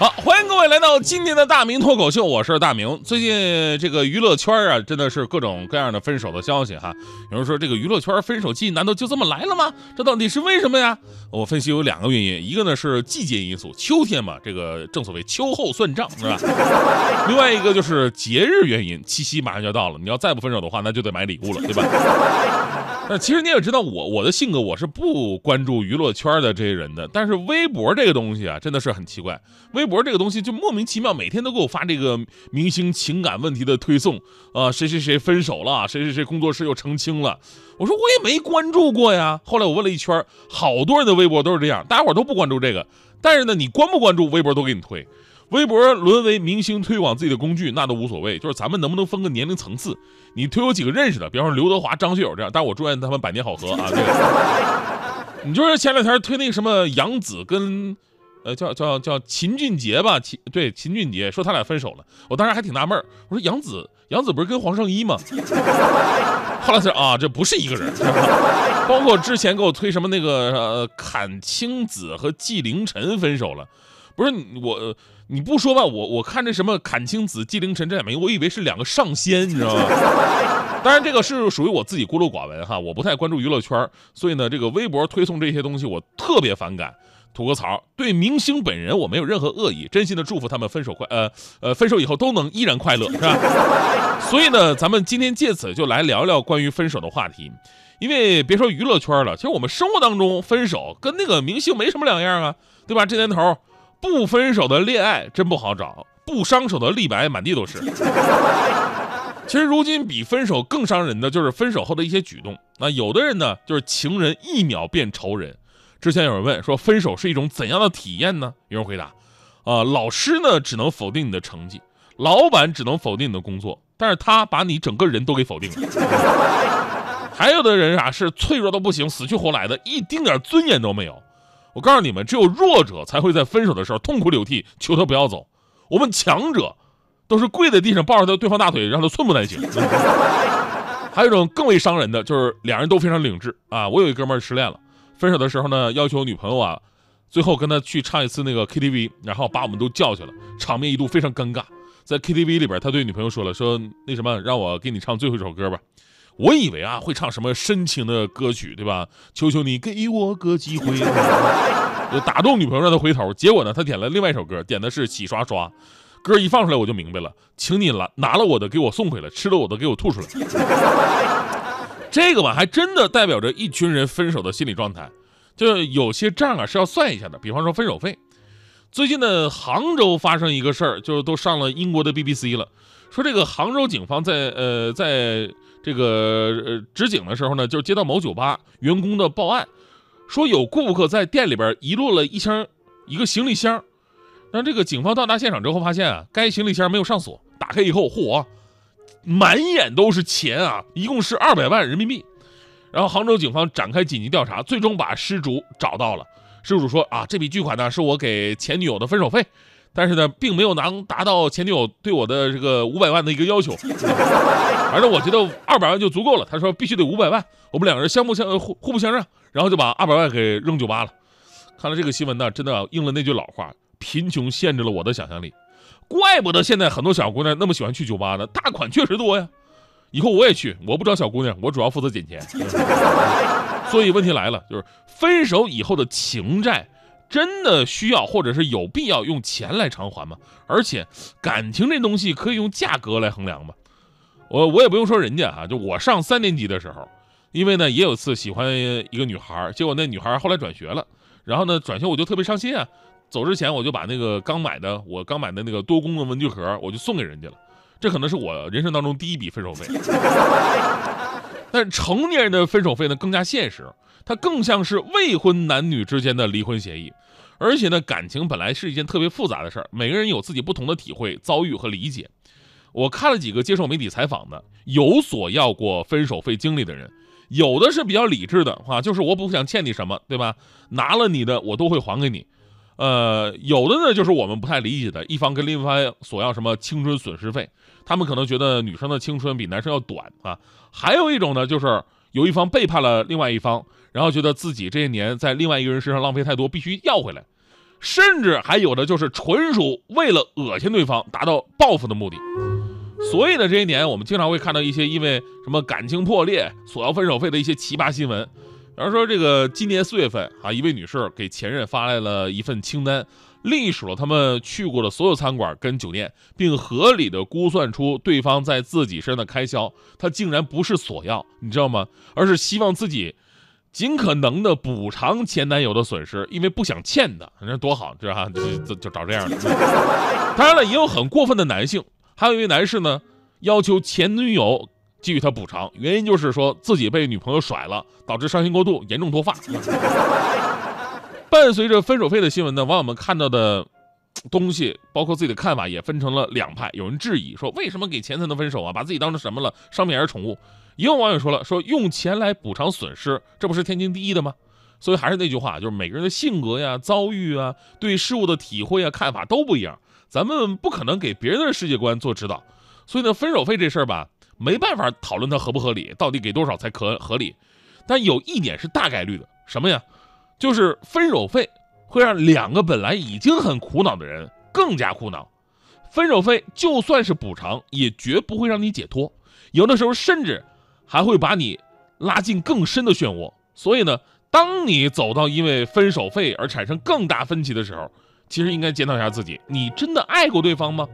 好，欢迎各位来到今天的大明脱口秀，我是大明。最近这个娱乐圈啊，真的是各种各样的分手的消息哈。有人说这个娱乐圈分手季难道就这么来了吗？这到底是为什么呀？我分析有两个原因，一个呢是季节因素，秋天嘛，这个正所谓秋后算账是吧？另外一个就是节日原因，七夕马上就要到了，你要再不分手的话，那就得买礼物了，对吧？那其实你也知道我我的性格，我是不关注娱乐圈的这些人的。但是微博这个东西啊，真的是很奇怪。微博这个东西就莫名其妙，每天都给我发这个明星情感问题的推送啊，谁谁谁分手了，谁谁谁工作室又澄清了。我说我也没关注过呀。后来我问了一圈，好多人的微博都是这样，大家伙都不关注这个。但是呢，你关不关注，微博都给你推。微博沦为明星推广自己的工具，那都无所谓。就是咱们能不能分个年龄层次？你推我几个认识的，比方说刘德华、张学友这样，但我祝愿他们百年好合啊。这个，你就是前两天推那个什么杨紫跟，呃，叫叫叫秦俊杰吧？秦对秦俊杰说他俩分手了，我当时还挺纳闷我说杨紫杨紫不是跟黄圣依吗？后来才啊，这不是一个人。包括之前给我推什么那个呃阚清子和纪凌尘分手了。不是我，你不说吧，我我看这什么阚清子、纪凌尘这两名，我以为是两个上仙，你知道吗？当然这个是属于我自己孤陋寡闻哈，我不太关注娱乐圈，所以呢，这个微博推送这些东西我特别反感。吐个槽，对明星本人我没有任何恶意，真心的祝福他们分手快，呃呃，分手以后都能依然快乐，是吧？所以呢，咱们今天借此就来聊聊关于分手的话题，因为别说娱乐圈了，其实我们生活当中分手跟那个明星没什么两样啊，对吧？这年头。不分手的恋爱真不好找，不伤手的立白满地都是。其实如今比分手更伤人的就是分手后的一些举动。那有的人呢，就是情人一秒变仇人。之前有人问说，分手是一种怎样的体验呢？有人回答，啊，老师呢只能否定你的成绩，老板只能否定你的工作，但是他把你整个人都给否定了。还有的人啊是脆弱到不行，死去活来的，一丁点尊严都没有。我告诉你们，只有弱者才会在分手的时候痛哭流涕，求他不要走。我们强者都是跪在地上抱着他对方大腿，让他寸步难行。还有一种更为伤人的，就是两人都非常理智啊。我有一哥们儿失恋了，分手的时候呢，要求女朋友啊，最后跟他去唱一次那个 KTV，然后把我们都叫去了，场面一度非常尴尬。在 KTV 里边，他对女朋友说了，说那什么，让我给你唱最后一首歌吧。我以为啊会唱什么深情的歌曲，对吧？求求你给我个机会，就打动女朋友让她回头。结果呢，他点了另外一首歌，点的是洗刷刷。歌一放出来我就明白了，请你拿拿了我的给我送回来，吃了我的给我吐出来。这个吧还真的代表着一群人分手的心理状态。就有些账啊是要算一下的，比方说分手费。最近呢，杭州发生一个事儿，就是都上了英国的 BBC 了，说这个杭州警方在呃在。这个呃，值警的时候呢，就是接到某酒吧员工的报案，说有顾客在店里边遗落了一箱一个行李箱。那这个警方到达现场之后，发现啊，该行李箱没有上锁，打开以后，嚯，满眼都是钱啊，一共是二百万人民币。然后杭州警方展开紧急调查，最终把失主找到了。失主说啊，这笔巨款呢，是我给前女友的分手费。但是呢，并没有能达到前女友对我的这个五百万的一个要求，反正我觉得二百万就足够了。他说必须得五百万，我们两个人相不相互互不相让，然后就把二百万给扔酒吧了。看了这个新闻呢，真的应了那句老话：贫穷限制了我的想象力。怪不得现在很多小姑娘那么喜欢去酒吧呢，大款确实多呀。以后我也去，我不找小姑娘，我主要负责捡钱。所以问题来了，就是分手以后的情债。真的需要或者是有必要用钱来偿还吗？而且感情这东西可以用价格来衡量吗？我我也不用说人家啊，就我上三年级的时候，因为呢也有次喜欢一个女孩，结果那女孩后来转学了，然后呢转学我就特别伤心啊，走之前我就把那个刚买的我刚买的那个多功能文具盒我就送给人家了，这可能是我人生当中第一笔分手费。但成年人的分手费呢更加现实。它更像是未婚男女之间的离婚协议，而且呢，感情本来是一件特别复杂的事儿，每个人有自己不同的体会、遭遇和理解。我看了几个接受媒体采访的有所要过分手费经历的人，有的是比较理智的啊，就是我不想欠你什么，对吧？拿了你的我都会还给你。呃，有的呢就是我们不太理解的，一方跟另一方索要什么青春损失费，他们可能觉得女生的青春比男生要短啊。还有一种呢，就是有一方背叛了另外一方，然后觉得自己这些年在另外一个人身上浪费太多，必须要回来。甚至还有的就是纯属为了恶心对方，达到报复的目的。所以呢，这些年我们经常会看到一些因为什么感情破裂索要分手费的一些奇葩新闻。比方说，这个今年四月份啊，一位女士给前任发来了一份清单，隶属了他们去过的所有餐馆跟酒店，并合理的估算出对方在自己身上的开销。她竟然不是索要，你知道吗？而是希望自己尽可能的补偿前男友的损失，因为不想欠的。你说多好，这哈就就就找这样的。当然了，也有很过分的男性，还有一位男士呢，要求前女友。给予他补偿，原因就是说自己被女朋友甩了，导致伤心过度，严重脱发。伴随着分手费的新闻呢，网友们看到的东西，包括自己的看法，也分成了两派。有人质疑说，为什么给钱才能分手啊？把自己当成什么了？商品还是宠物？也有网友说了，说用钱来补偿损失，这不是天经地义的吗？所以还是那句话，就是每个人的性格呀、遭遇啊、对事物的体会啊、看法都不一样，咱们不可能给别人的世界观做指导。所以呢，分手费这事儿吧。没办法讨论它合不合理，到底给多少才可合理？但有一点是大概率的，什么呀？就是分手费会让两个本来已经很苦恼的人更加苦恼。分手费就算是补偿，也绝不会让你解脱，有的时候甚至还会把你拉进更深的漩涡。所以呢，当你走到因为分手费而产生更大分歧的时候，其实应该检讨一下自己：你真的爱过对方吗？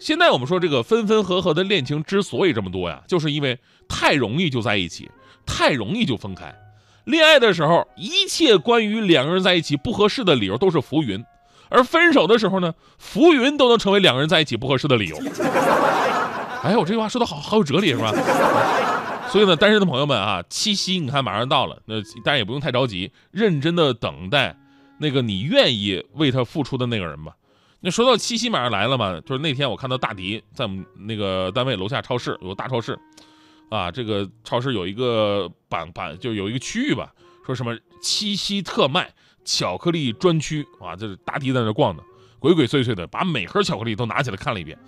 现在我们说这个分分合合的恋情之所以这么多呀，就是因为太容易就在一起，太容易就分开。恋爱的时候，一切关于两个人在一起不合适的理由都是浮云；而分手的时候呢，浮云都能成为两个人在一起不合适的理由。哎，我这句话说的好好有哲理是吧？所以呢，单身的朋友们啊，七夕你看马上到了，那当然也不用太着急，认真的等待那个你愿意为他付出的那个人吧。那说到七夕马上来了嘛，就是那天我看到大迪在我们那个单位楼下超市有个大超市，啊，这个超市有一个板板就有一个区域吧，说什么七夕特卖巧克力专区啊，就是大迪在那逛的，鬼鬼祟祟的把每盒巧克力都拿起来看了一遍。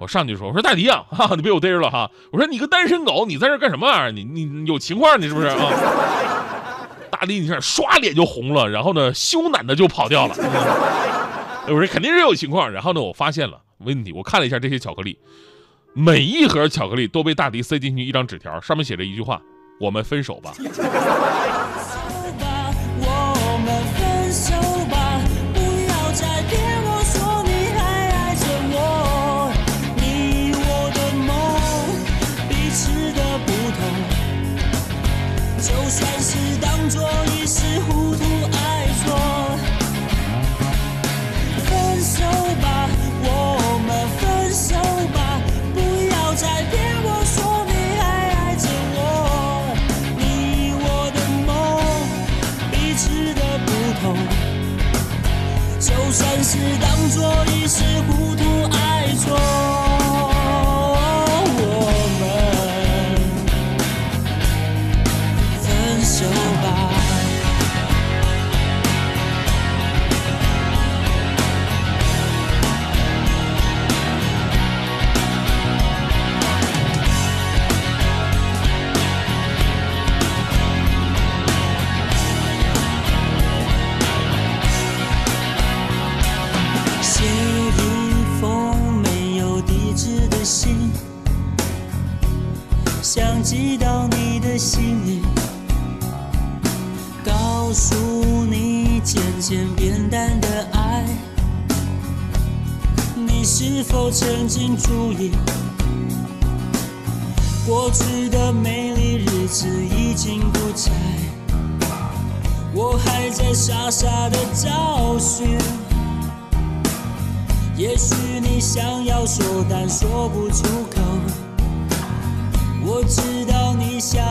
我上去说，我说大迪啊，哈，你被我逮着了哈，我说你个单身狗，你在这干什么玩意儿？你你有情况你是不是啊？大迪，你看刷脸就红了，然后呢羞赧的就跑掉了。我说肯定是有情况，然后呢，我发现了问题。我看了一下这些巧克力，每一盒巧克力都被大迪塞进去一张纸条，上面写着一句话：“我们分手吧。”是否曾经注意，过去的美丽日子已经不在，我还在傻傻的找寻。也许你想要说，但说不出口。我知道你想。